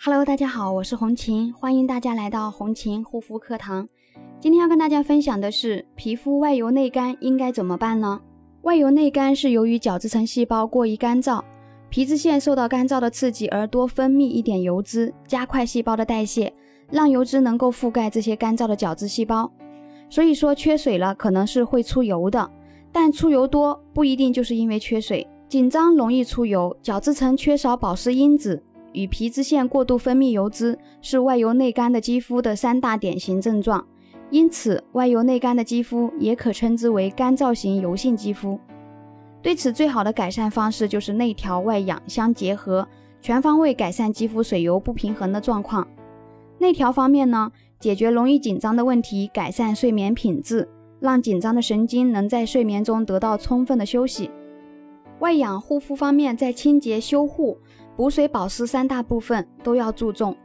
Hello，大家好，我是红琴，欢迎大家来到红琴护肤课堂。今天要跟大家分享的是，皮肤外油内干应该怎么办呢？外油内干是由于角质层细胞过于干燥，皮脂腺受到干燥的刺激而多分泌一点油脂，加快细胞的代谢，让油脂能够覆盖这些干燥的角质细胞。所以说缺水了可能是会出油的，但出油多不一定就是因为缺水，紧张容易出油，角质层缺少保湿因子。与皮脂腺过度分泌油脂是外油内干的肌肤的三大典型症状，因此外油内干的肌肤也可称之为干燥型油性肌肤。对此，最好的改善方式就是内调外养相结合，全方位改善肌肤水油不平衡的状况。内调方面呢，解决容易紧张的问题，改善睡眠品质，让紧张的神经能在睡眠中得到充分的休息。外养护肤方面，在清洁修护。补水保湿三大部分都要注重。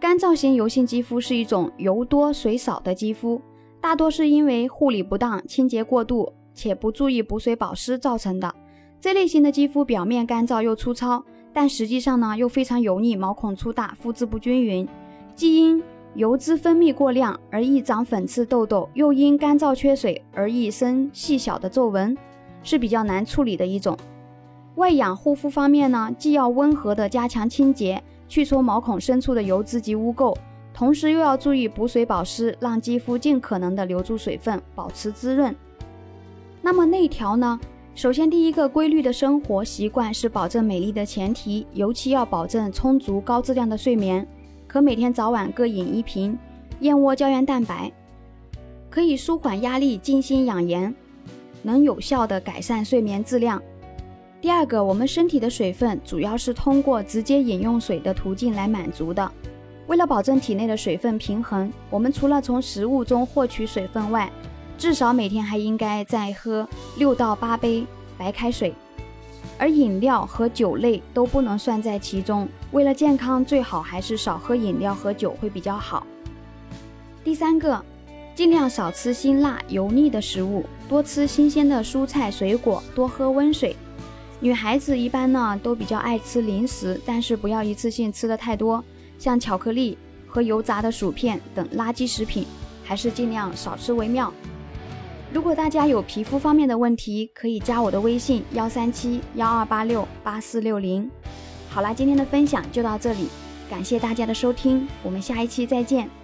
干燥型油性肌肤是一种油多水少的肌肤，大多是因为护理不当、清洁过度且不注意补水保湿造成的。这类型的肌肤表面干燥又粗糙，但实际上呢又非常油腻、毛孔粗大、肤质不均匀，既因油脂分泌过量而易长粉刺、痘痘，又因干燥缺水而易生细小的皱纹，是比较难处理的一种。外养护肤方面呢，既要温和的加强清洁，去除毛孔深处的油脂及污垢，同时又要注意补水保湿，让肌肤尽可能的留住水分，保持滋润。那么内调呢？首先，第一个规律的生活习惯是保证美丽的前提，尤其要保证充足高质量的睡眠，可每天早晚各饮一瓶燕窝胶原蛋白，可以舒缓压力、静心养颜，能有效的改善睡眠质量。第二个，我们身体的水分主要是通过直接饮用水的途径来满足的。为了保证体内的水分平衡，我们除了从食物中获取水分外，至少每天还应该再喝六到八杯白开水，而饮料和酒类都不能算在其中。为了健康，最好还是少喝饮料和酒会比较好。第三个，尽量少吃辛辣油腻的食物，多吃新鲜的蔬菜水果，多喝温水。女孩子一般呢都比较爱吃零食，但是不要一次性吃的太多，像巧克力和油炸的薯片等垃圾食品，还是尽量少吃为妙。如果大家有皮肤方面的问题，可以加我的微信幺三七幺二八六八四六零。好啦，今天的分享就到这里，感谢大家的收听，我们下一期再见。